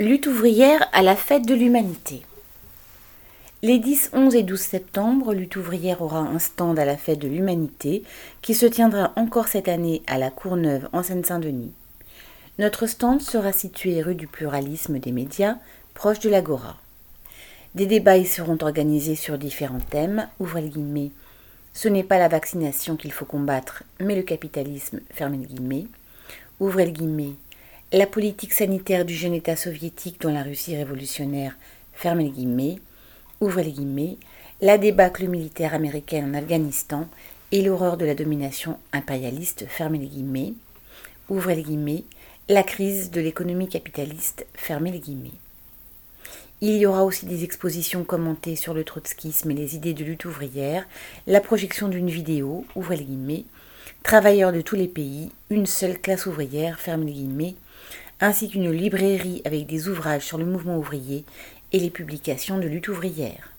Lutte ouvrière à la fête de l'humanité. Les 10, 11 et 12 septembre, Lutte ouvrière aura un stand à la fête de l'humanité qui se tiendra encore cette année à la Courneuve en Seine-Saint-Denis. Notre stand sera situé rue du pluralisme des médias, proche de l'Agora. Des débats y seront organisés sur différents thèmes, ouvrez le guillemets. Ce n'est pas la vaccination qu'il faut combattre, mais le capitalisme, fermez le guillemets. Ouvrez le guillemets la politique sanitaire du jeune État soviétique dans la Russie révolutionnaire, fermez les guillemets, ouvrez les guillemets, la débâcle militaire américaine en Afghanistan et l'horreur de la domination impérialiste, fermez les guillemets, ouvrez les guillemets, la crise de l'économie capitaliste, fermez les guillemets. Il y aura aussi des expositions commentées sur le trotskisme et les idées de lutte ouvrière, la projection d'une vidéo, ouvrez les guillemets, travailleurs de tous les pays, une seule classe ouvrière, fermez les guillemets, ainsi qu'une librairie avec des ouvrages sur le mouvement ouvrier et les publications de lutte ouvrière.